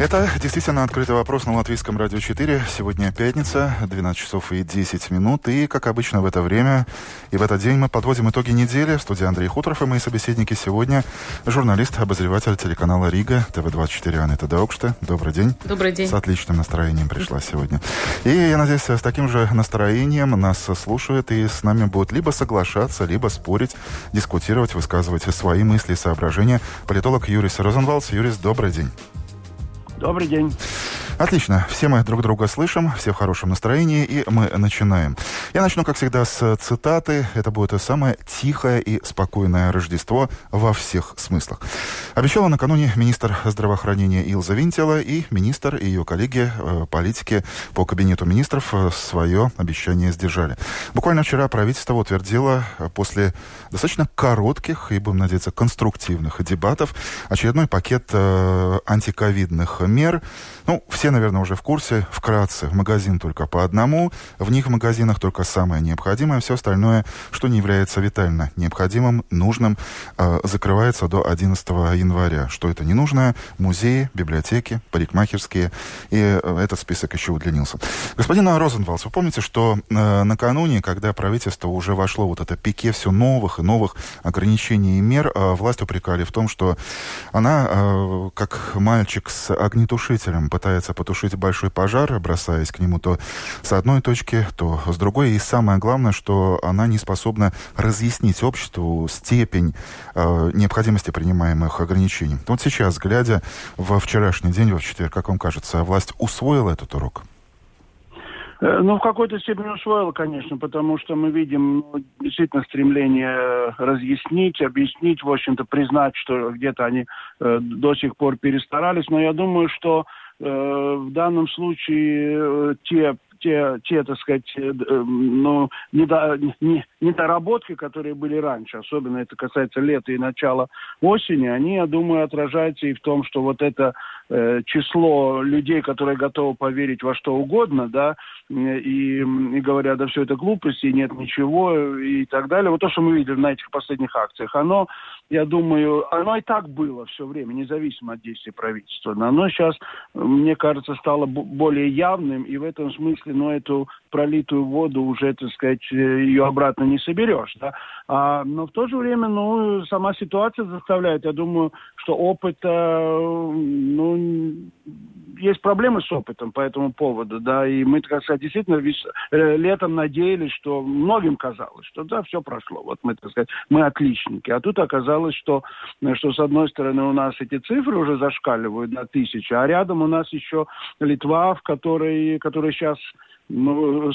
Это действительно открытый вопрос на Латвийском радио 4. Сегодня пятница, 12 часов и 10 минут. И, как обычно, в это время и в этот день мы подводим итоги недели. В студии Андрей Хуторов и мои собеседники сегодня журналист, обозреватель телеканала Рига, ТВ-24 Анетта Даукшта. Добрый день. Добрый день. С отличным настроением пришла сегодня. И я надеюсь, с таким же настроением нас слушают и с нами будут либо соглашаться, либо спорить, дискутировать, высказывать свои мысли и соображения. Политолог Юрис Розенвалдс. Юрис, добрый день. Добрый день. Отлично. Все мы друг друга слышим, все в хорошем настроении, и мы начинаем. Я начну, как всегда, с цитаты. Это будет самое тихое и спокойное Рождество во всех смыслах. Обещала накануне министр здравоохранения Илза Винтела и министр и ее коллеги э, политики по кабинету министров э, свое обещание сдержали. Буквально вчера правительство утвердило э, после достаточно коротких и, будем надеяться, конструктивных дебатов очередной пакет антиковидных мер. Ну, все, наверное, уже в курсе. Вкратце, в магазин только по одному. В них в магазинах только самое необходимое. Все остальное, что не является витально необходимым, нужным, э, закрывается до 11 января. Что это ненужное? Музеи, библиотеки, парикмахерские. И э, этот список еще удлинился. Господин Розенвалдс, вы помните, что э, накануне, когда правительство уже вошло вот это пике все новых и новых ограничений и мер, э, власть упрекали в том, что она, э, как мальчик с огнетушителем, пытается потушить большой пожар, бросаясь к нему то с одной точки, то с другой. И самое главное, что она не способна разъяснить обществу степень э, необходимости принимаемых ограничений. Вот сейчас, глядя во вчерашний день, во четверг, как вам кажется, власть усвоила этот урок? Э, ну, в какой-то степени усвоила, конечно, потому что мы видим ну, действительно стремление разъяснить, объяснить, в общем-то, признать, что где-то они э, до сих пор перестарались. Но я думаю, что в данном случае э, те те, те, так сказать, э, ну, недо, не, недоработки, которые были раньше, особенно это касается лета и начала осени, они, я думаю, отражаются и в том, что вот это э, число людей, которые готовы поверить во что угодно, да, и, и говорят, да все это глупости, нет ничего и так далее. Вот то, что мы видели на этих последних акциях, оно, я думаю, оно и так было все время, независимо от действий правительства. Но оно сейчас, мне кажется, стало более явным, и в этом смысле, ну, эту пролитую воду уже, так сказать, ее обратно не соберешь, да. А, но в то же время, ну, сама ситуация заставляет, я думаю, что опыта, ну, есть проблемы с опытом по этому поводу, да, и мы, так сказать, действительно весь, э, летом надеялись, что многим казалось, что да, все прошло, вот мы, так сказать, мы отличники, а тут оказалось, что, что с одной стороны у нас эти цифры уже зашкаливают на тысячу, а рядом у нас еще Литва, в которой, которая сейчас ну,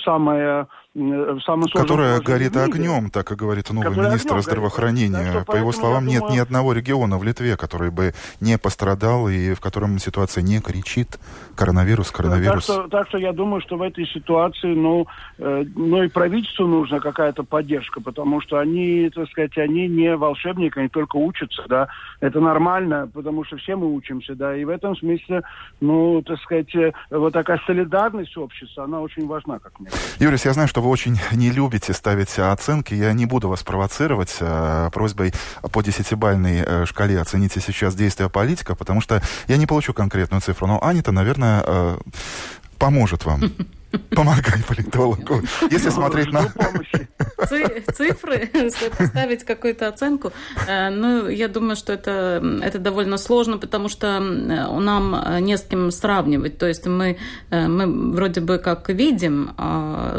самая самый Которая горит огнем, так и говорит новый министр огнем здравоохранения. Горит. По его словам, нет думаю... ни одного региона в Литве, который бы не пострадал и в котором ситуация не кричит коронавирус, коронавирус. Так что, так что я думаю, что в этой ситуации, ну, э, ну и правительству нужна какая-то поддержка, потому что они, так сказать, они не волшебники, они только учатся, да. Это нормально, потому что все мы учимся, да. И в этом смысле, ну, так сказать, э, вот такая солидарность общества, она очень важна, как мне кажется. Юрис, я знаю, что вы очень не любите ставить оценки. Я не буду вас провоцировать э, просьбой по десятибальной э, шкале оцените сейчас действия политика, потому что я не получу конкретную цифру. Но Анита, наверное, э, поможет вам. Помогай политологу. Если смотреть на... Цифры, если поставить какую-то оценку, э, ну, я думаю, что это, это довольно сложно, потому что нам э, не с кем сравнивать. То есть мы, э, мы вроде бы как видим,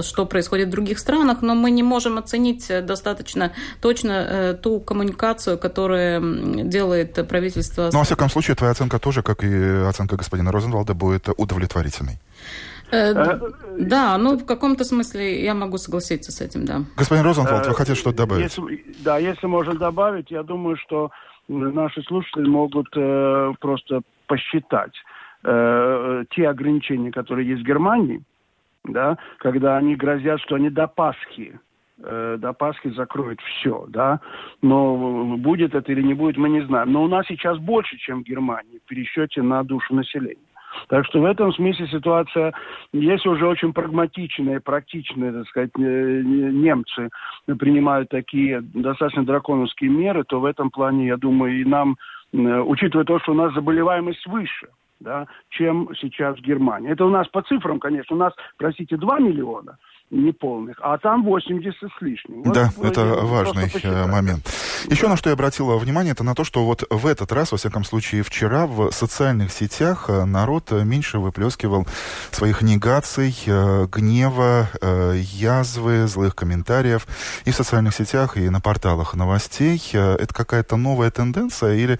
что происходит в других странах, но мы не можем оценить достаточно точно ту коммуникацию, которую делает правительство. Ну, во всяком случае, твоя оценка тоже, как и оценка господина Розенвалда, будет удовлетворительной. Э, да, ну в каком-то смысле я могу согласиться с этим, да. Господин Розенфолд, вы хотите что-то добавить? Если, да, если можно добавить, я думаю, что наши слушатели могут э, просто посчитать э, те ограничения, которые есть в Германии, да, когда они грозят, что они до Пасхи э, до Пасхи закроют все, да. Но будет это или не будет, мы не знаем. Но у нас сейчас больше, чем в Германии в пересчете на душу населения. Так что в этом смысле ситуация, если уже очень прагматичные, практичные, так сказать, немцы принимают такие достаточно драконовские меры, то в этом плане, я думаю, и нам, учитывая то, что у нас заболеваемость выше, да, чем сейчас в Германии. Это у нас по цифрам, конечно, у нас, простите, 2 миллиона – неполных, а там 80 с лишним. Вот да, это важный э, момент. Еще на что я обратила внимание, это на то, что вот в этот раз, во всяком случае вчера, в социальных сетях э, народ меньше выплескивал своих негаций, э, гнева, язвы, злых комментариев и в социальных сетях, и на порталах новостей. Это какая-то новая тенденция или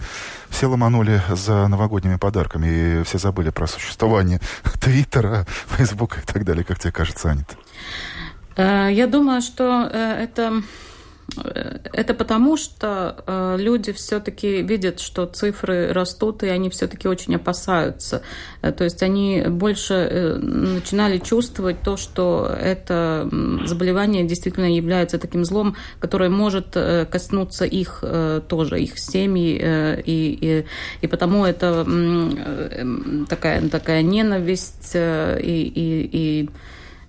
все ломанули за новогодними подарками и все забыли про существование Твиттера, Фейсбука и так далее, как тебе кажется, Анита? Э, я думаю, что э, это э, это потому, что люди все-таки видят, что цифры растут, и они все-таки очень опасаются. То есть они больше начинали чувствовать то, что это заболевание действительно является таким злом, которое может коснуться их тоже, их семьи, и, и, и потому это такая, такая ненависть и, и, и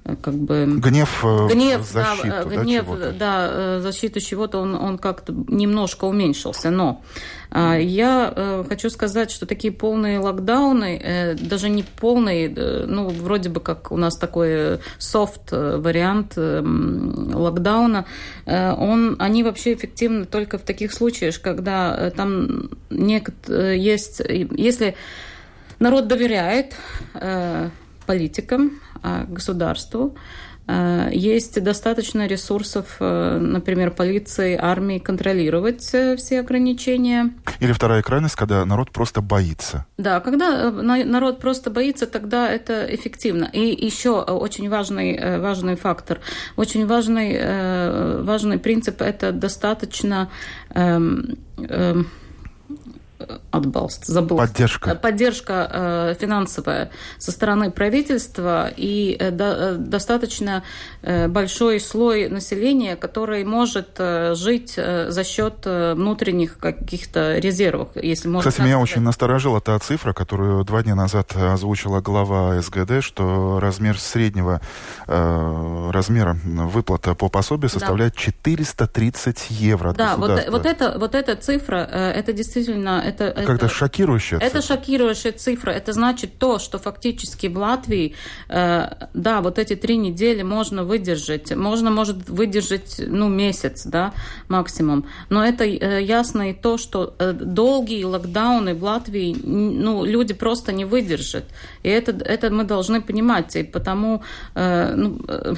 как бы гнев, э, гнев, защиту, да, да, гнев, да, э, защиту чего-то он, он как-то немножко уменьшился, но а, я э, хочу сказать, что такие полные локдауны, даже не полные, ну вроде бы как у нас такой софт вариант локдауна, он, они вообще эффективны только в таких случаях, когда там некот, есть, если народ доверяет политикам, государству. А, есть достаточно ресурсов, э, например, полиции, армии контролировать э, все ограничения. Или вторая крайность, когда народ просто боится. Да, когда э, народ просто боится, тогда это эффективно. И еще очень важный, важный фактор, очень важный, важный принцип – это достаточно эм, эм, отбалст, забыл. Поддержка. Э, поддержка э, финансовая со стороны правительства и э, до, достаточно большой слой населения, который может жить за счет внутренних каких-то резервов, если можно Кстати, меня очень насторожила та цифра, которую два дня назад озвучила глава СГД, что размер среднего размера выплата по пособию составляет да. 430 евро. Да, вот, вот, это, вот эта цифра, это действительно это... Как-то шокирующая цифра. Это шокирующая цифра. Это значит то, что фактически в Латвии, э, да, вот эти три недели можно выдержать. Можно, может, выдержать, ну, месяц, да, максимум. Но это э, ясно и то, что э, долгие локдауны в Латвии, ну, люди просто не выдержат. И это, это мы должны понимать. И потому э, ну, э,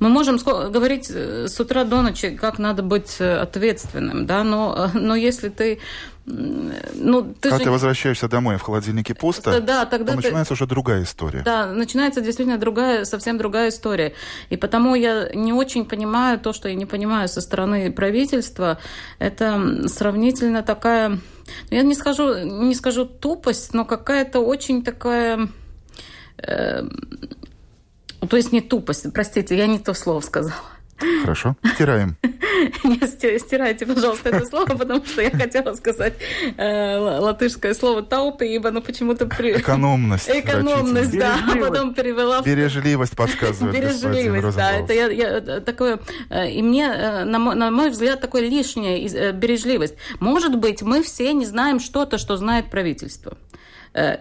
мы можем говорить э, с утра до ночи, как надо быть э, ответственным, да, но, но если ты ну, ты Когда же... ты возвращаешься домой, в холодильнике пусто, да, тогда то начинается ты... уже другая история. Да, начинается действительно другая, совсем другая история. И потому я не очень понимаю то, что я не понимаю со стороны правительства. Это сравнительно такая, ну, я не скажу, не скажу тупость, но какая-то очень такая... Э, то есть не тупость, простите, я не то слово сказала. Хорошо, стираем. Не стирайте, пожалуйста, это слово, потому что я хотела сказать э, латышское слово таупиба, но почему-то... При... Экономность. Экономность, да, а потом перевела... Бережливость подсказывает Бережливость, да, это я, я такое... Э, и мне, э, на мой, взгляд, такое лишняя э, бережливость. Может быть, мы все не знаем что-то, что знает правительство.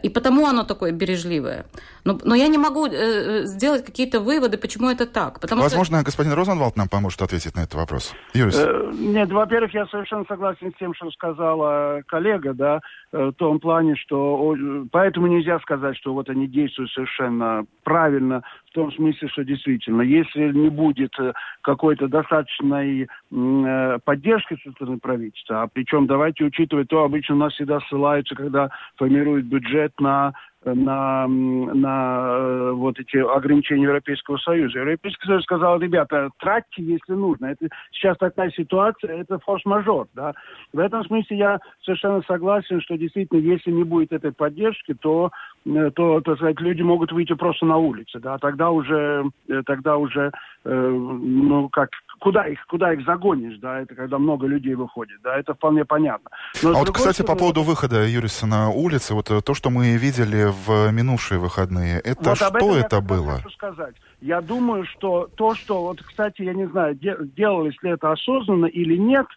И потому оно такое бережливое. Но, но я не могу э, сделать какие-то выводы, почему это так. Потому Возможно, что... господин Розенвалд нам поможет ответить на этот вопрос. Юрис. Э, нет, во-первых, я совершенно согласен с тем, что сказала коллега, да, э, в том плане, что поэтому нельзя сказать, что вот они действуют совершенно правильно, в том смысле, что действительно, если не будет э, какой-то достаточной э, поддержки со стороны правительства, а причем давайте учитывать то, обычно у нас всегда ссылаются, когда формируют бюджет на на, на э, вот эти ограничения Европейского Союза. Европейский Союз сказал, ребята, тратьте, если нужно. Это сейчас такая ситуация, это форс-мажор. Да? В этом смысле я совершенно согласен, что действительно, если не будет этой поддержки, то, э, то так сказать, люди могут выйти просто на улицы. Да? Тогда уже, э, тогда уже ну, как куда их, куда их загонишь, да, это когда много людей выходит, да, это вполне понятно. Но, а вот, кстати, стороны, по поводу выхода Юриса на улицы, вот то, что мы видели в минувшие выходные, это вот что это было? сказать. Я думаю, что то, что, вот, кстати, я не знаю, де, делалось ли это осознанно или нет,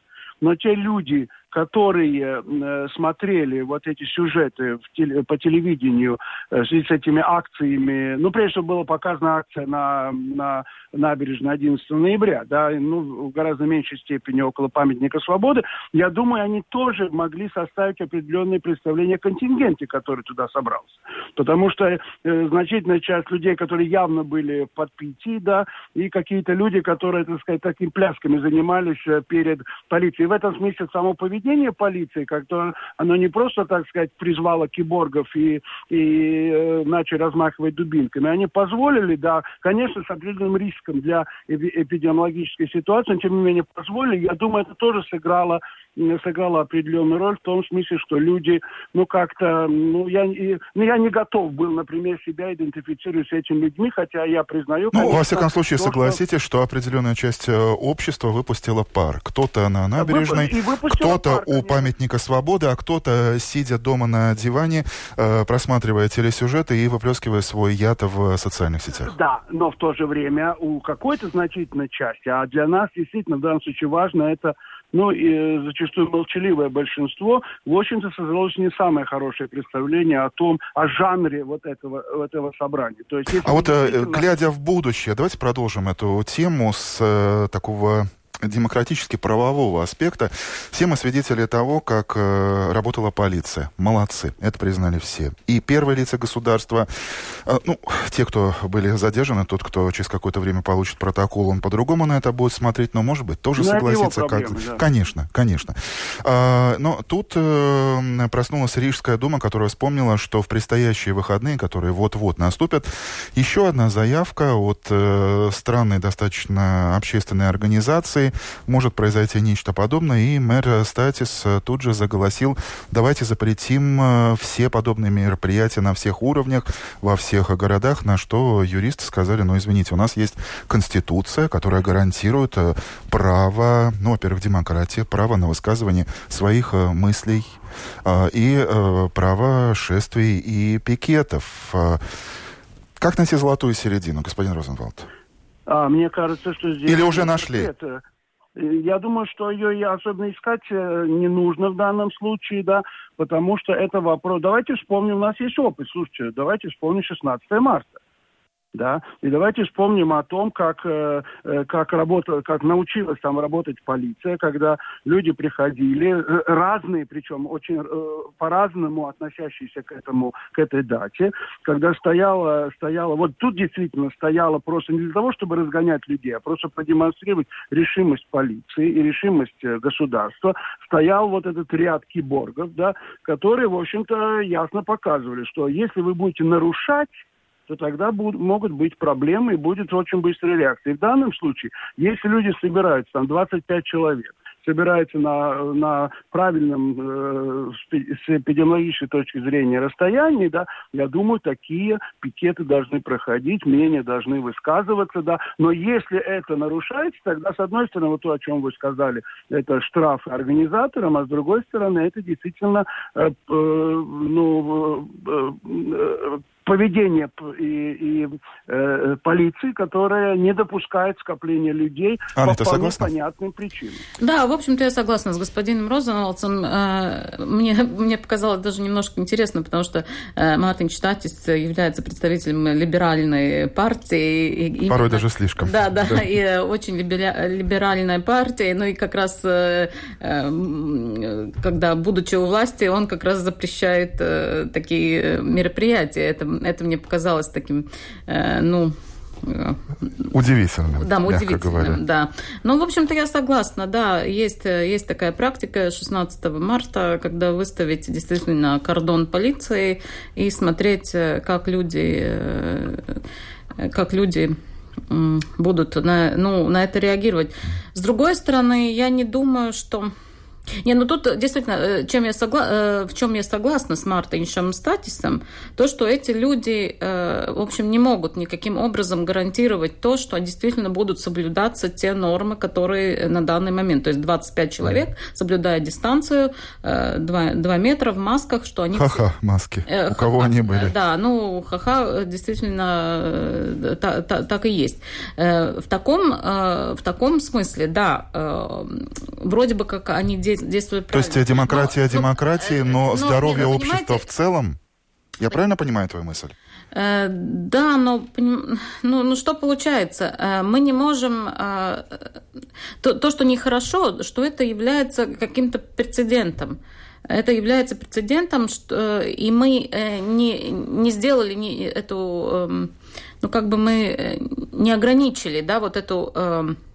но те люди, которые э, смотрели вот эти сюжеты в теле, по телевидению э, с этими акциями, ну, прежде всего была показана акция на, на набережной 11 ноября, да, ну, в гораздо меньшей степени около памятника свободы, я думаю, они тоже могли составить определенные представления о контингенте, который туда собрался. Потому что э, значительная часть людей, которые явно были под пяти, да, и какие-то люди, которые, так сказать, такими плясками занимались э, перед полицией. в этом смысле само поведение полиции, как-то оно не просто, так сказать, призвало киборгов и, и э, начали размахивать дубинками, они позволили, да, конечно, с определенным риском для эпидемиологической ситуации, но тем не менее позволили. Я думаю, это тоже сыграло сыграла определенную роль в том смысле, что люди, ну, как-то, ну, я, ну, я не готов был, например, себя идентифицировать с этими людьми, хотя я признаю... Ну, конечно, во всяком случае, то, согласитесь, что... что определенная часть э, общества выпустила пар. Кто-то на набережной, кто-то у памятника свободы, а кто-то, сидя дома на диване, э, просматривая телесюжеты и выплескивая свой яд в социальных сетях. Да, но в то же время у какой-то значительной части, а для нас действительно в данном случае важно это ну и зачастую молчаливое большинство, в общем-то, создалось не самое хорошее представление о том, о жанре вот этого, этого собрания. То есть, а вот э, действительно... глядя в будущее, давайте продолжим эту тему с э, такого демократически-правового аспекта, все мы свидетели того, как э, работала полиция. Молодцы, это признали все. И первые лица государства, э, ну, те, кто были задержаны, тот, кто через какое-то время получит протокол, он по-другому на это будет смотреть, но, может быть, тоже но ну, согласится. Проблемы, как... да. Конечно, конечно. А, но тут э, проснулась Рижская дума, которая вспомнила, что в предстоящие выходные, которые вот-вот наступят, еще одна заявка от э, странной достаточно общественной организации, может произойти нечто подобное, и мэр Статис э, тут же заголосил, давайте запретим э, все подобные мероприятия на всех уровнях, во всех городах, на что юристы сказали, ну, извините, у нас есть Конституция, которая гарантирует э, право, ну, во-первых, демократия, право на высказывание своих мыслей и право шествий и пикетов. Как найти золотую середину, господин Розенвалд? А, мне кажется, что здесь... Или уже нашли? Это, я думаю, что ее особенно искать э, не нужно в данном случае, да, потому что это вопрос... Давайте вспомним, у нас есть опыт, слушайте, давайте вспомним 16 марта да, и давайте вспомним о том, как, э, э, как, работа, как научилась там работать полиция, когда люди приходили, э, разные, причем очень по-разному относящиеся к этому, к этой дате, когда стояла, стояла, вот тут действительно стояла просто не для того, чтобы разгонять людей, а просто продемонстрировать решимость полиции и решимость государства, стоял вот этот ряд киборгов, да, которые, в общем-то, ясно показывали, что если вы будете нарушать то тогда будут, могут быть проблемы и будет очень быстрая реакция. И в данном случае, если люди собираются, там 25 человек, собираются на, на правильном э, с эпидемиологической точки зрения расстоянии, да, я думаю, такие пикеты должны проходить, мнения должны высказываться, да. Но если это нарушается, тогда, с одной стороны, вот то, о чем вы сказали, это штрафы организаторам, а с другой стороны, это действительно э, э, ну, э, э, поведение и, и э, полиции, которая не допускает скопления людей а, по вполне согласна? понятным причинам. Да, в общем-то, я согласна с господином Розенвалдсом. Э, мне, мне показалось даже немножко интересно, потому что э, Мартин Штатис является представителем либеральной партии. И именно, Порой даже слишком. Да, да, да. и э, очень либеральная партия. Ну и как раз, когда, будучи у власти, он как раз запрещает такие мероприятия. Это это мне показалось таким, э, ну, э, Удивительным. Да, удивительным, да. Ну, в общем-то, я согласна, да, есть, есть такая практика 16 марта, когда выставить действительно кордон полиции и смотреть, э, как люди, э, как люди будут на, ну, на это реагировать. С другой стороны, я не думаю, что Не, ну тут действительно, э, чем я согла... Э, в чем я согласна с Мартиншем Статисом, то, что эти люди, э, в общем, не могут никаким образом гарантировать то, что действительно будут соблюдаться те нормы, которые на данный момент, то есть 25 человек, соблюдая дистанцию, 2, 2 метра в масках, что они... Ха-ха, маски. У кого они были? Да, ну, ха-ха, действительно, та, та, так и есть. В таком, в таком смысле, да, вроде бы как они действуют правильно. То есть демократия но, демократии, но, но здоровье но, общества в целом? Я правильно понимаю твою мысль? Э, да, но ну, ну что получается? Э, мы не можем... Э, то, то, что нехорошо, что это является каким-то прецедентом. Это является прецедентом, что, и мы не, не сделали не, эту... Эм, ну, как бы мы не ограничили, да, вот эту эм, Э,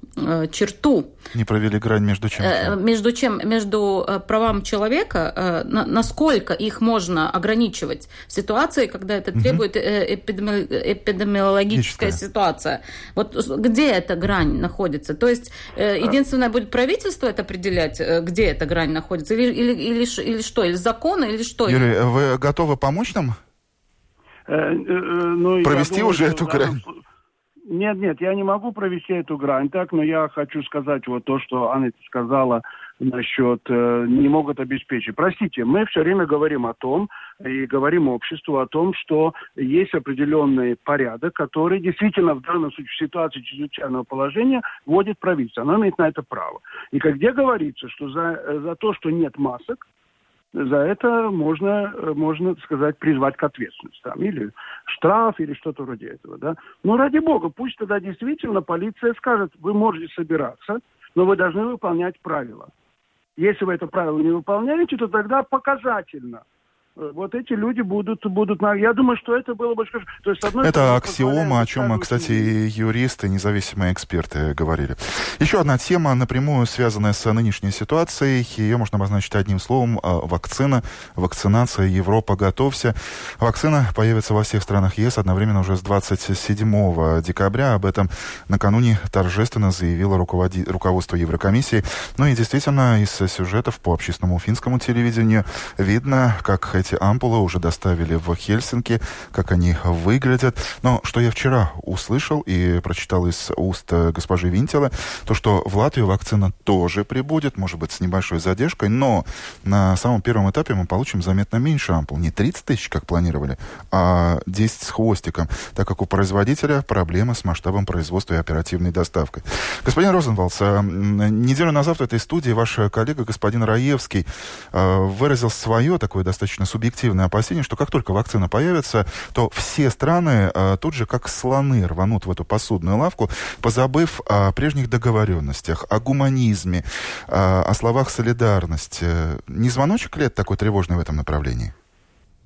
черту. Не провели грань между чем? Э, между чем? Между э, правам человека, насколько их можно ограничивать в ситуации, когда это требует эпидеми... эпидемиологическая ситуация. Вот где эта грань находится? То есть единственное будет правительство это определять, где эта грань находится? Или, или, или, или что? Или законы, или что? Юрий, вы готовы помочь нам? ну, Провести думаю, уже эту грань? Нет, нет, я не могу провести эту грань так, но я хочу сказать вот то, что Анна сказала насчет э, не могут обеспечить. Простите, мы все время говорим о том, и говорим обществу о том, что есть определенный порядок, который действительно в данном случае в ситуации чрезвычайного положения вводит правительство. Оно имеет на это право. И как где говорится, что за, за то, что нет масок, за это можно, можно сказать, призвать к ответственности. Там, или штраф, или что-то вроде этого. Да? Но ради бога, пусть тогда действительно полиция скажет, вы можете собираться, но вы должны выполнять правила. Если вы это правило не выполняете, то тогда показательно – вот эти люди будут, будут... Я думаю, что это было бы... То есть, одной это аксиома, о чем, кстати, и юристы, независимые эксперты говорили. Еще одна тема, напрямую связанная с нынешней ситуацией. Ее можно обозначить одним словом. А, вакцина, вакцинация. Европа, готовься. Вакцина появится во всех странах ЕС одновременно уже с 27 декабря. Об этом накануне торжественно заявило руководи... руководство Еврокомиссии. Ну и действительно, из сюжетов по общественному финскому телевидению видно, как эти ампулы уже доставили в Хельсинки, как они выглядят. Но что я вчера услышал и прочитал из уст э, госпожи Винтела, то, что в Латвию вакцина тоже прибудет, может быть, с небольшой задержкой, но на самом первом этапе мы получим заметно меньше ампул. Не 30 тысяч, как планировали, а 10 с хвостиком, так как у производителя проблемы с масштабом производства и оперативной доставкой. Господин Розенвалдс, э, неделю назад в этой студии ваш коллега, господин Раевский, э, выразил свое такое достаточно субъективное опасение, что как только вакцина появится, то все страны э, тут же как слоны рванут в эту посудную лавку, позабыв о прежних договоренностях, о гуманизме, э, о словах солидарности. Не звоночек это такой тревожный в этом направлении?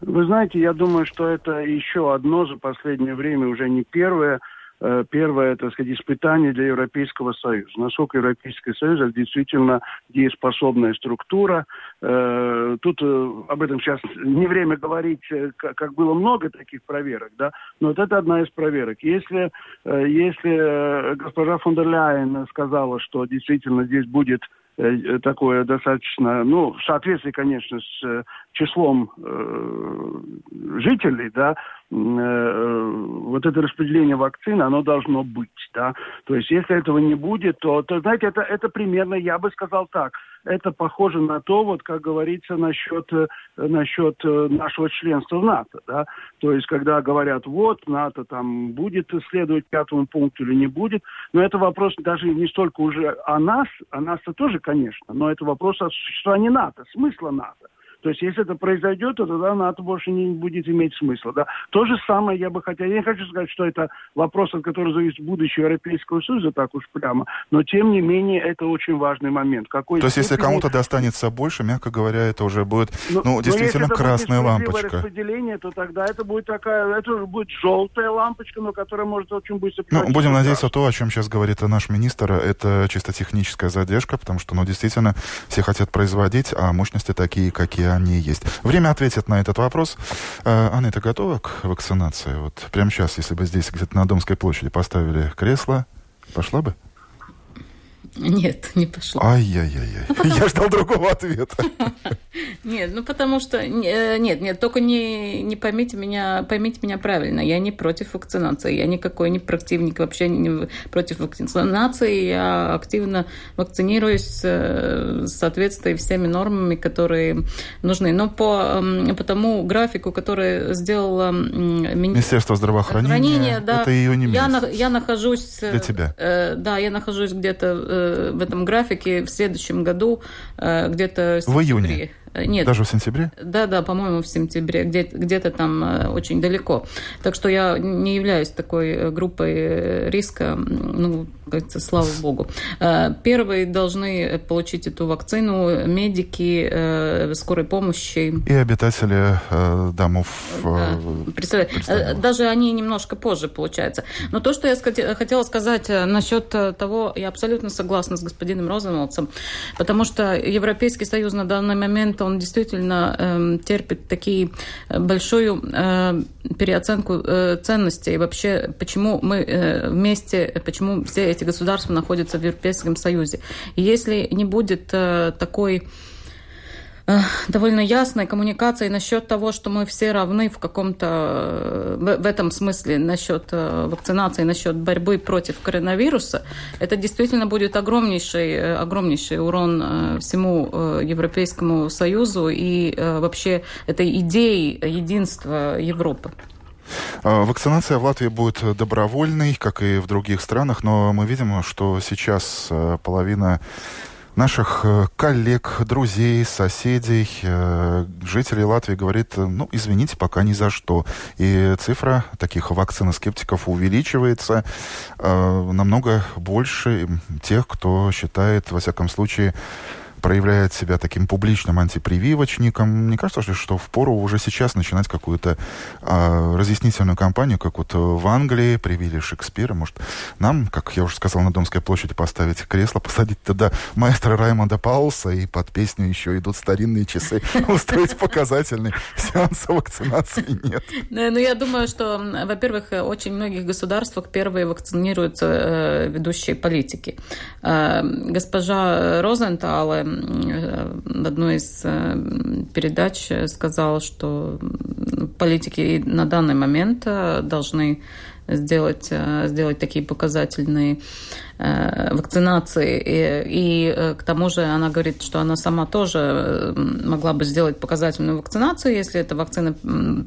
Вы знаете, я думаю, что это еще одно за последнее время, уже не первое, первое, так сказать, испытание для Европейского Союза. Насколько Европейский Союз это действительно дееспособная структура. Э, тут э, об этом сейчас не время говорить, как было много таких проверок, да, но вот это одна из проверок. Если, если госпожа фон дер Ляйен сказала, что действительно здесь будет такое достаточно, ну, в соответствии, конечно, с числом э, жителей, да, э, вот это распределение вакцин, оно должно быть, да. То есть, если этого не будет, то, то знаете, это, это примерно, я бы сказал так, это похоже на то, вот как говорится насчет, э, насчет э, нашего членства в НАТО, да. То есть, когда говорят, вот, НАТО там будет следовать пятому пункту или не будет, но это вопрос даже не столько уже о нас, о нас-то тоже, конечно, но это вопрос о существовании НАТО, смысла НАТО. То есть, если это произойдет, то тогда НАТО больше не будет иметь смысла. Да? То же самое я бы хотел. Я не хочу сказать, что это вопрос, от которого зависит будущее Европейского Союза, так уж прямо. Но, тем не менее, это очень важный момент. Какой то есть, если кому-то достанется больше, мягко говоря, это уже будет, ну, ну действительно, но красная лампочка. распределение, то тогда это будет такая, это уже будет желтая лампочка, но которая может очень быстро... Ну, будем надеяться, то, о чем сейчас говорит наш министр, это чисто техническая задержка, потому что, ну, действительно, все хотят производить, а мощности такие, какие они есть. Время ответит на этот вопрос. Э, Анна, ты готова к вакцинации? Вот прямо сейчас, если бы здесь где-то на Домской площади поставили кресло, пошла бы? Нет, не пошло. Ай-яй-яй. Ну, потому... Я ждал другого ответа. Нет, ну потому что... Э, нет, нет, только не, не поймите, меня, поймите меня правильно. Я не против вакцинации. Я никакой не противник вообще не против вакцинации. Я активно вакцинируюсь э, в соответствии всеми нормами, которые нужны. Но по, по тому графику, который сделала Министерство здравоохранения, да, это ее не я, на, я нахожусь... Для тебя. Э, да, я нахожусь где-то в этом графике в следующем году э, где-то... В июне? Э, нет. Даже в сентябре? Да, да, по-моему, в сентябре, где- где-то там э, очень далеко. Так что я не являюсь такой э, группой риска, ну, говорится, слава богу. Первые должны получить эту вакцину медики скорой помощи. И обитатели домов. Да. Представляете, даже они немножко позже, получается. Но то, что я хотела сказать насчет того, я абсолютно согласна с господином Розенвалдсом, потому что Европейский Союз на данный момент он действительно э, терпит такие э, большую э, переоценку э, ценностей. И вообще, почему мы э, вместе, почему все эти государства находятся в Европейском Союзе. И если не будет э, такой довольно ясной коммуникацией насчет того, что мы все равны в каком-то, э, в этом смысле, насчет э, вакцинации, насчет борьбы против коронавируса, это действительно будет огромнейший, огромнейший урон всему Европейскому Союзу и вообще этой идеи единства Европы. Вакцинация в Латвии будет добровольной, как и в других странах, но мы видим, что сейчас половина наших э, коллег, друзей, соседей, э, жителей Латвии говорит, э, ну, извините, пока ни за что. И цифра таких вакциноскептиков увеличивается намного больше тех, кто считает, во всяком случае, проявляет себя таким публичным антипрививочником. Мне кажется, что в пору уже сейчас начинать какую-то э, разъяснительную кампанию, как вот в Англии привили Шекспира. Может, нам, как я уже сказал, на Домской площади поставить кресло, посадить туда маэстро Раймонда Пауса и под песню еще идут старинные часы, устроить показательный сеанс вакцинации нет. Ну, я думаю, что, во-первых, очень многих государствах первые вакцинируются э, ведущие политики. Э, госпожа Розентал в одной из э, передач сказал, что политики на данный момент э, должны сделать, э, сделать такие показательные Э, вакцинации. И, и э, к тому же она говорит, что она сама тоже могла бы сделать показательную вакцинацию, если эта вакцина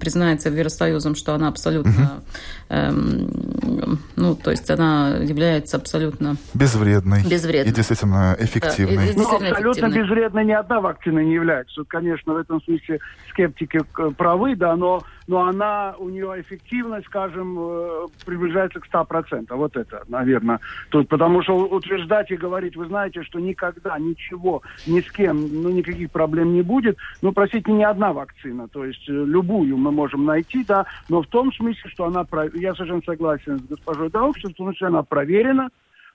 признается Евросоюзом, что она абсолютно, угу. эм, ну, то есть она является абсолютно безвредной. безвредной. И действительно эффективной. Да, и, действительно ну, абсолютно эффективной. безвредной ни одна вакцина не является. Конечно, в этом смысле скептики правы, да, но, но она, у нее эффективность, скажем, приближается к 100%. Вот это, наверное, тут Потому что утверждать и говорить, вы знаете, что никогда ничего ни с кем, ну, никаких проблем не будет. Ну, простите, не одна вакцина. То есть э, любую мы можем найти, да, но в том смысле, что она, я совершенно согласен с госпожой Даукс, что значит, она проверена,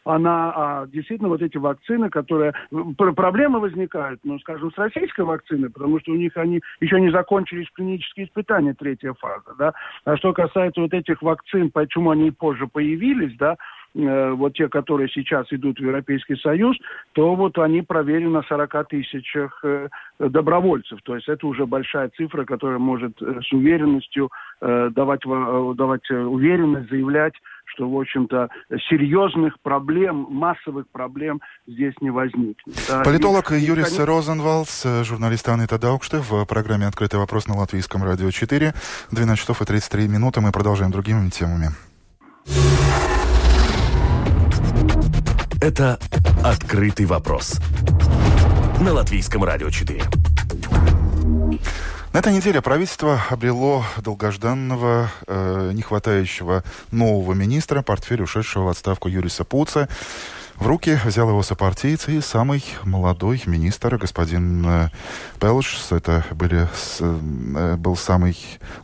она а, действительно вот эти вакцины, которые проблемы возникают, ну, скажем, с российской вакциной, потому что у них они еще не закончились клинические испытания, третья фаза, да. А что касается вот этих вакцин, почему они позже появились, да, Э, вот те, которые сейчас идут в Европейский Союз, то вот они проверены на 40 тысячах э, добровольцев. То есть это уже большая цифра, которая может э, с уверенностью давать, давать уверенность, заявлять, что, в общем-то, серьезных проблем, массовых проблем здесь не возникнет. Да. Политолог и, Юрис конечно... Розенвалдс, журналист Анита Даукште в программе «Открытый вопрос» на Латвийском радио 4. 12 часов и 33 минуты. Мы продолжаем другими темами. Это «Открытый вопрос» на Латвийском радио 4. На этой неделе правительство обрело долгожданного, э, не хватающего нового министра, портфель ушедшего в отставку Юриса Пуца. В руки взял его сопартийцы и самый молодой министр, господин э, Пелш. Это были, э, был самый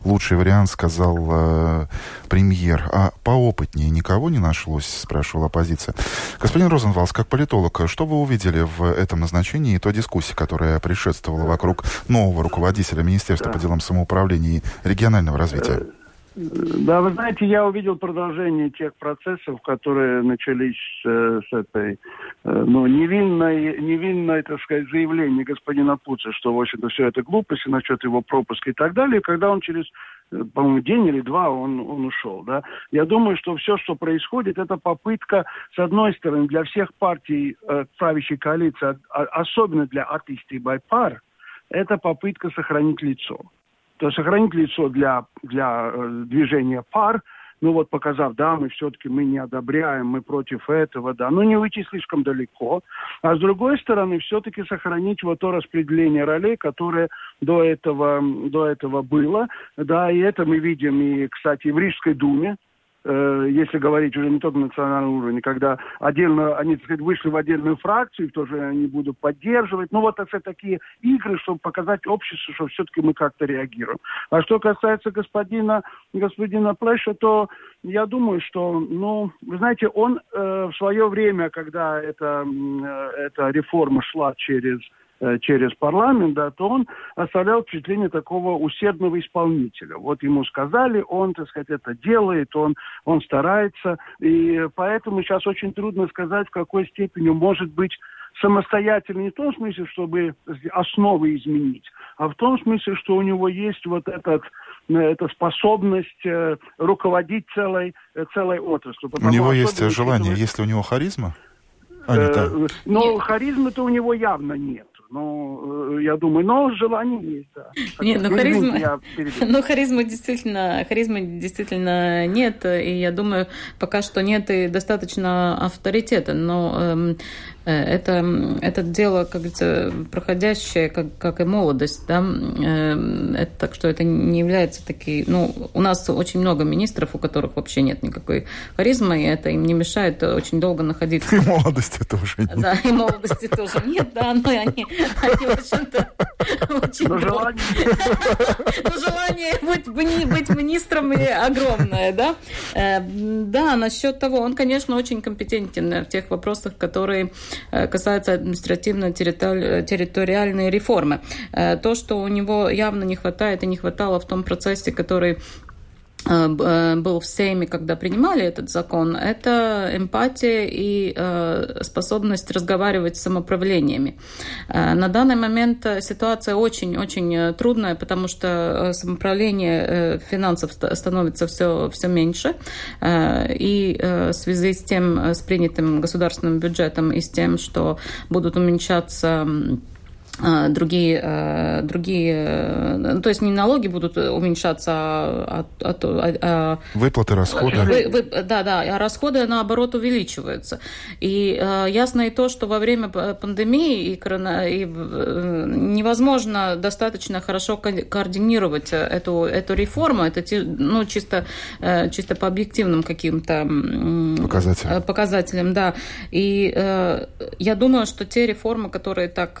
лучший вариант, сказал э, премьер. А поопытнее никого не нашлось, спрашивала оппозиция. Господин Розенвалс, как политолог, что вы увидели в этом назначении и той дискуссии, которая предшествовала вокруг нового руководителя Министерства по делам самоуправления и регионального развития? Да, вы знаете, я увидел продолжение тех процессов, которые начались э, с этой, э, ну, невинной, невинной, так сказать, заявление господина Пуца, что, в общем-то, все это глупости насчет его пропуска и так далее, когда он через э, по-моему, день или два он, он ушел, да. Я думаю, что все, что происходит, это попытка, с одной стороны, для всех партий э, правящей коалиции, а, особенно для артистов Байпар, это попытка сохранить лицо сохранить лицо для, для э, движения пар, ну вот показав, да, мы все-таки мы не одобряем, мы против этого, да, но не уйти слишком далеко. А с другой стороны, все-таки сохранить вот то распределение ролей, которое до этого, до этого было, да, и это мы видим и, кстати, в Рижской думе, э, если говорить уже не только на национальном уровне, когда отдельно, они, так сказать, вышли в отдельную фракцию, тоже они будут поддерживать. Ну, вот это такие игры, чтобы показать обществу, что все-таки мы как-то реагируем. А что касается господина, господина Плэша, то я думаю, что, ну, вы знаете, он э, в свое время, когда эта, э, эта реформа шла через через парламент, да, то он оставлял впечатление такого усердного исполнителя. Вот ему сказали, он, так сказать, это делает, он, он старается. И поэтому сейчас очень трудно сказать, в какой степени может быть самостоятельно не в том смысле, чтобы основы изменить, а в том смысле, что у него есть вот этот, э, эта способность э, руководить целой, целой отраслью. У него есть желание, если у него харизма? А, не так. Но харизмы-то у него явно нет. Ну, я думаю, но желание есть, да. Нет, ну харизма, ну харизмы действительно, харизмы действительно нет, и я думаю, пока что нет и достаточно авторитета, но эм, Э, это, это дело, как говорится, проходящее, как, как и молодость, да, э, это, так что это не является такие, ну, у нас очень много министров, у которых вообще нет никакой харизмы, и это им не мешает очень долго находиться. И молодости тоже нет. Да, и молодости тоже нет, да, но они, они в общем-то, очень... Но желание... Но желание быть, быть министром огромное, да. Э, да, насчет того, он, конечно, очень компетентен в тех вопросах, которые Э, касается административно-территориальной реформы. Э, то, что у него явно не хватает и не хватало в том процессе, который Э, э, был в Сейме, когда принимали этот закон, это эмпатия и э, способность разговаривать с самоуправлениями. На данный момент ситуация очень-очень трудная, потому что самоуправление финансов становится все, все меньше. И в связи с тем, с принятым государственным бюджетом и с тем, что будут уменьшаться другие, а, другие, э, то есть не налоги будут уменьшаться, а, а, а, а выплаты, расходы. Вы, вы, да, да, а расходы наоборот увеличиваются. И а, ясно и то, что во время пандемии и, корона, и э, невозможно достаточно хорошо координировать эту, эту реформу, это ну, чисто, чисто по объективным каким-то показателям. показателям, да. И я думаю, что те реформы, которые так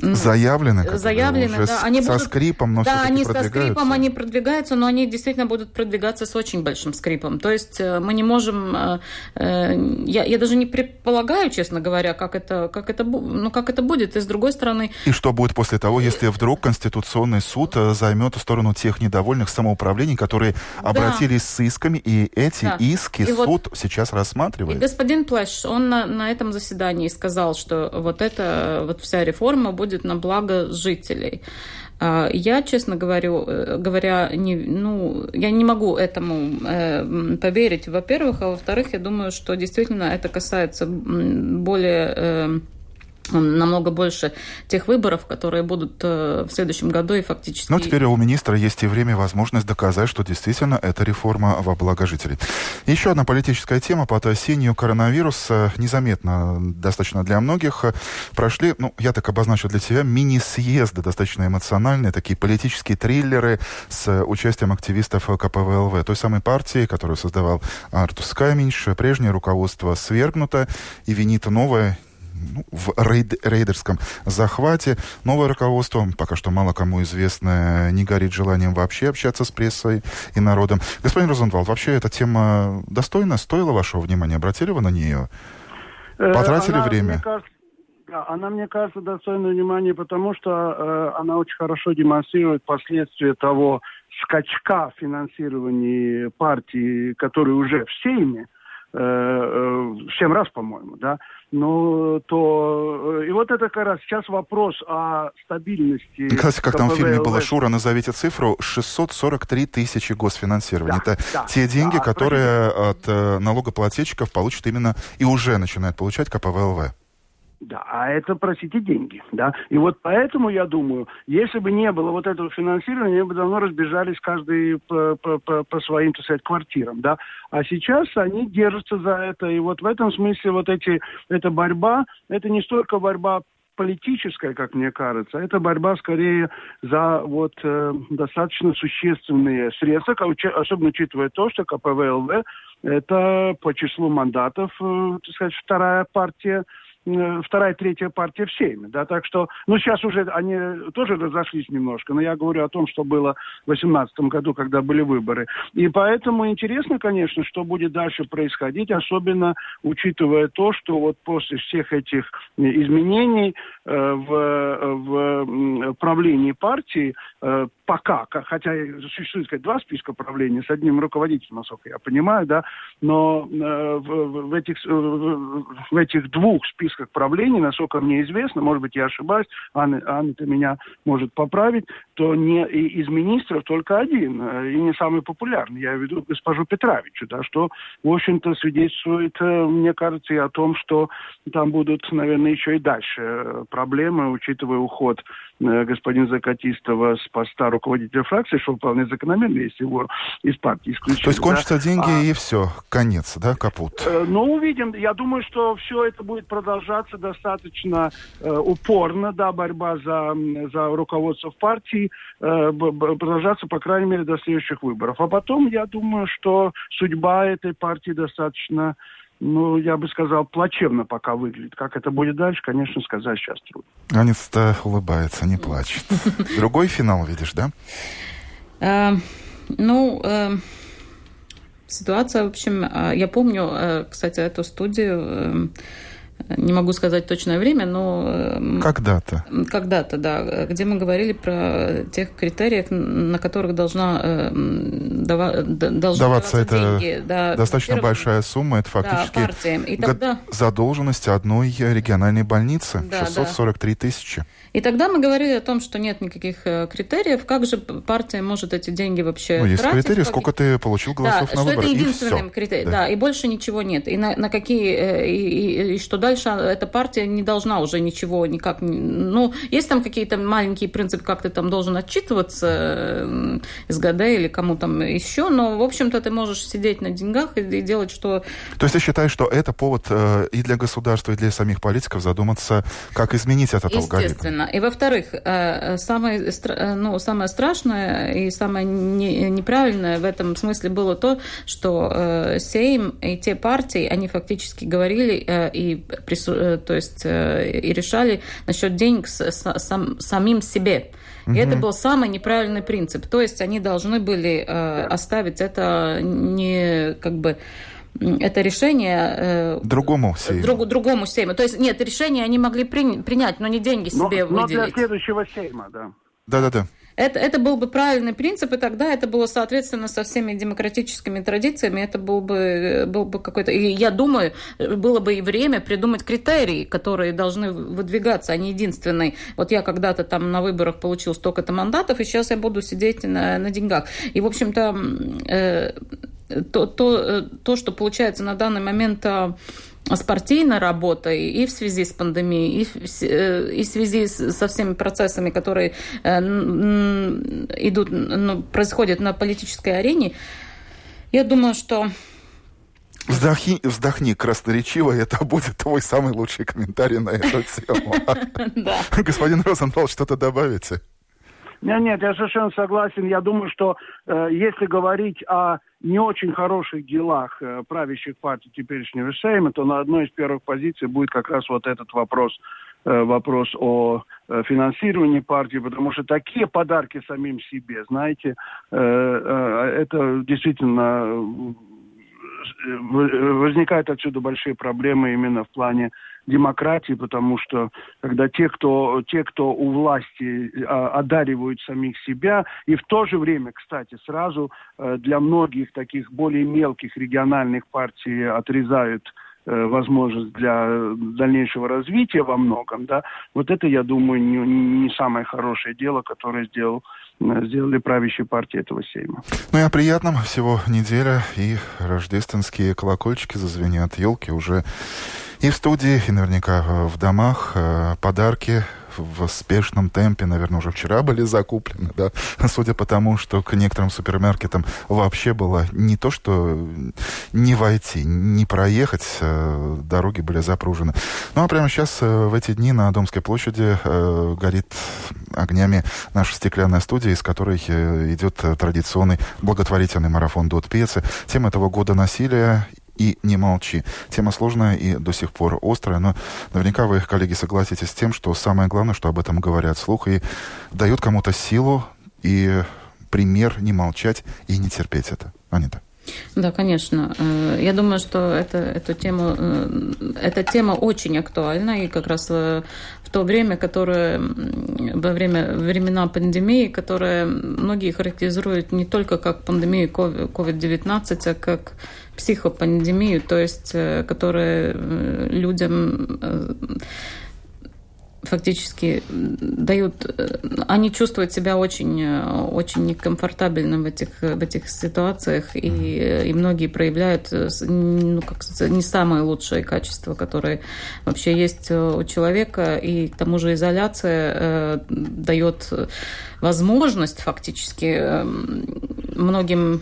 заявлены, заявлены, уже да, они со будут, скрипом, но да, они со скрипом, они продвигаются, но они действительно будут продвигаться с очень большим скрипом. То есть э, мы не можем, э, э, я, я даже не предполагаю, честно говоря, как это, как это, ну как это будет. И с другой стороны. И что будет после того, если вдруг Конституционный суд займет сторону тех недовольных самоуправлений, которые да. обратились с исками, и эти да. иски и суд вот, сейчас рассматривает. И господин Плэш, он на, на этом заседании сказал, что вот эта вот вся реформа будет на благо жителей. А, я, честно говорю, э, говоря, не, ну, я не могу этому э, поверить, во-первых, а во-вторых, я думаю, что действительно это касается более э, намного больше тех выборов, которые будут э, в следующем году и фактически... Ну, теперь у министра есть и время, и возможность доказать, что действительно это реформа во благо жителей. Еще одна политическая тема под осенью коронавируса, незаметно достаточно для многих, прошли, ну, я так обозначу для себя, мини-съезды, достаточно эмоциональные, такие политические триллеры с участием активистов КПВЛВ, той самой партии, которую создавал Артус Каминш. Прежнее руководство свергнуто и винит новое, ну, в рейд, рейдерском захвате. Новое руководство, пока что мало кому известно, не горит желанием вообще общаться с прессой и народом. Господин Розенвалд, вообще эта тема достойна, стоила вашего внимания? Обратили вы на нее? Э, Потратили она, время? Мне кажется, она, мне кажется, достойна внимания, потому что э, она очень хорошо демонстрирует последствия того, скачка финансирования партии, которые уже в Сейме, э, э, 7 раз, по-моему, да, ну, то... Э, и вот это как раз сейчас вопрос о стабильности... Кстати, как там в фильме было Шура, назовите цифру, 643 тысячи госфинансирования. Да, это да, те деньги, да, которые от налогоплательщиков получат именно и уже начинают получать КПВЛВ. Да, а это, простите, деньги, да. И вот поэтому, я думаю, если бы не было вот этого финансирования, они бы давно разбежались каждый по, по, по, по своим, так сказать, квартирам, да. А сейчас они держатся за это. И вот в этом смысле вот эти, эта борьба, это не столько борьба политическая, как мне кажется, это борьба скорее за вот э, достаточно существенные средства, особенно учитывая то, что КПВЛВ это по числу мандатов, э, так сказать, вторая партия вторая, третья партия в Сейме, да, так что, ну, сейчас уже они тоже разошлись немножко, но я говорю о том, что было в 2018 году, когда были выборы. И поэтому интересно, конечно, что будет дальше происходить, особенно учитывая то, что вот после всех этих изменений э, в, в правлении партии э, пока, хотя существует сказать, два списка правления с одним руководителем, насколько я понимаю, да, но э, в, в, этих, в этих двух списках правления, насколько мне известно, может быть, я ошибаюсь, Анна, Анна-то меня может поправить, то не из министров только один, э, и не самый популярный, я веду госпожу Петровичу, да, что, в общем-то, свидетельствует, э, мне кажется, и о том, что там будут, наверное, еще и дальше проблемы, учитывая уход господина Закатистова с поста руководителя фракции, что вполне закономерно, если его из партии исключили. То есть кончатся да? деньги а, и все, конец, да, капут? Э, ну, увидим. Я думаю, что все это будет продолжаться достаточно э, упорно, да, борьба за, за руководство в партии, э, продолжаться, по крайней мере, до следующих выборов. А потом, я думаю, что судьба этой партии достаточно ну, я бы сказал, плачевно пока выглядит. Как это будет дальше, конечно, сказать сейчас трудно. Анец-то улыбается, не плачет. Другой финал видишь, да? Э, ну, э, ситуация, в общем, э, я помню, кстати, эту студию не могу сказать точное время, но... Когда-то. Когда-то, да. Где мы говорили про тех критериях, на которых должна, эм, дава, должна даваться это деньги. Да, достаточно большая сумма. Это фактически да, партиям. И тогда... задолженность одной региональной больницы. Да, 643 да. тысячи. И тогда мы говорили о том, что нет никаких э, критериев, как же партия может эти деньги вообще Ну, есть тратить, критерии, сколько ты получил голосов да, на выборах. это единственный критерий, да. да, и больше ничего нет. И на, на какие, э, и, и, и что дальше эта партия не должна уже ничего никак, ну, есть там какие-то маленькие принципы, как ты там должен отчитываться э, из ГД или кому там еще, но, в общем-то, ты можешь сидеть на деньгах и, и делать, что... То есть ты считаешь, что это повод э, и для государства, и для самих политиков задуматься, как изменить этот алгоритм? Естественно. И во-вторых, э, самое, э, ну, самое страшное и самое неправильное в этом смысле было то, что э, Сейм и те партии, они фактически говорили и, то есть, и решали насчет денег сам, самим себе. И это был самый неправильный принцип. То есть они должны были оставить это не как бы это решение... Э, другому Сейму. Друг, другому Сейму. То есть, нет, решение они могли при, принять, но не деньги себе но, выделить. Но для следующего Сейма, да. Да-да-да. Это, это был бы правильный принцип, и тогда это было, соответственно, со всеми демократическими традициями, это был бы, был бы какой-то... И я думаю, было бы и время придумать критерии, которые должны выдвигаться, а не единственный. Вот я когда-то там на выборах получил столько-то мандатов, и сейчас я буду сидеть на, на деньгах. И, в общем-то, э, то, то, э, то, что получается на данный момент а, с партийной работой и в связи с пандемией, и в, э, и в связи со всеми процессами, которые э, идут, ну, происходят на политической арене, я думаю, что Вздохни, вздохни красноречиво, это будет твой самый лучший комментарий на эту тему. Господин Розенвал, что-то добавите? Нет, нет, я совершенно согласен. Я думаю, что э, если говорить о не очень хороших делах э, правящих партий теперешнего Сейма, то на одной из первых позиций будет как раз вот этот вопрос, э, вопрос о э, финансировании партии, потому что такие подарки самим себе, знаете, э, э, это действительно возникают отсюда большие проблемы именно в плане демократии, потому что когда те, кто, те, кто у власти а, одаривают самих себя, и в то же время, кстати, сразу а, для многих таких более мелких региональных партий отрезают э, возможность для дальнейшего развития во многом, да, вот это, я думаю, не, не самое хорошее дело, которое сделал сделали правящие партии этого сейма. Ну и о приятном. Всего неделя, и рождественские колокольчики зазвенят, елки уже и в студии, и наверняка в домах. Э, подарки в спешном темпе, наверное, уже вчера были закуплены, да, судя по тому, что к некоторым супермаркетам вообще было не то, что не войти, не проехать, э, дороги были запружены. Ну, а прямо сейчас, э, в эти дни, на Домской площади горит огнями наша стеклянная студия, из которой идет традиционный благотворительный марафон Дот Пьесы. Тема этого года насилия и не молчи. Тема сложная и до сих пор острая, но наверняка вы, коллеги, согласитесь с тем, что самое главное, что об этом говорят слух и дают кому-то силу и пример не молчать и не терпеть это. Анита. Да, конечно. Э, я думаю, что это, эту тему, э, эта тема очень актуальна, и как раз в, в то время, которое во время времена пандемии, которое многие характеризуют не только как пандемию COVID-19, а как психопандемию, то есть э, которая э, людям э, фактически дают, они чувствуют себя очень, очень некомфортабельно в этих, в этих ситуациях, и, и многие проявляют ну, как сказать, не самое лучшее качество, которое вообще есть у человека, и к тому же изоляция э, дает возможность фактически многим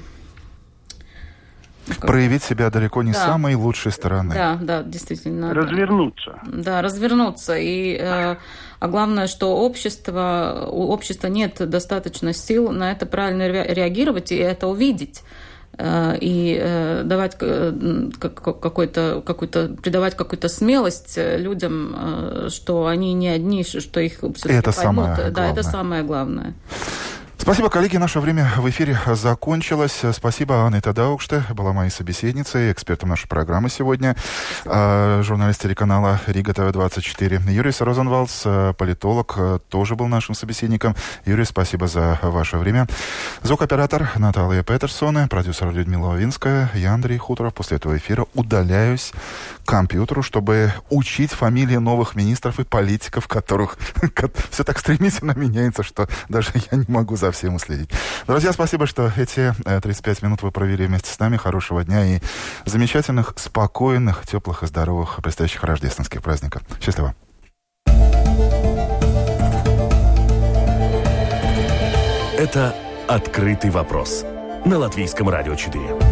проявить себя далеко не да. самой лучшей стороны. Да, да, действительно. Развернуться. Да, развернуться. И, э, а главное, что общество, у общества нет достаточно сил на это правильно реагировать и это увидеть э, и э, давать какой-то, какую-то, придавать какую-то смелость людям, что они не одни, что их все-таки это поймут. Самое да, главное. это самое главное. Спасибо, коллеги. Наше время в эфире закончилось. Спасибо, Анна Тадаукште была моей собеседницей, экспертом нашей программы сегодня. Э, журналист телеканала Рига ТВ-24. Юрий Розенвалдс, а, политолог, а, тоже был нашим собеседником. Юрий, спасибо за ваше время. Звукоператор Наталья Петерсона, продюсер Людмила Лавинская, я Андрей Хуторов. После этого эфира удаляюсь к компьютеру, чтобы учить фамилии новых министров и политиков, которых все так стремительно меняется, что даже я не могу за всем уследить. Друзья, спасибо, что эти 35 э, минут вы провели вместе с нами. Хорошего дня и замечательных, спокойных, теплых и здоровых предстоящих рождественских праздников. Счастливо. Это «Открытый вопрос» на Латвийском радио 4.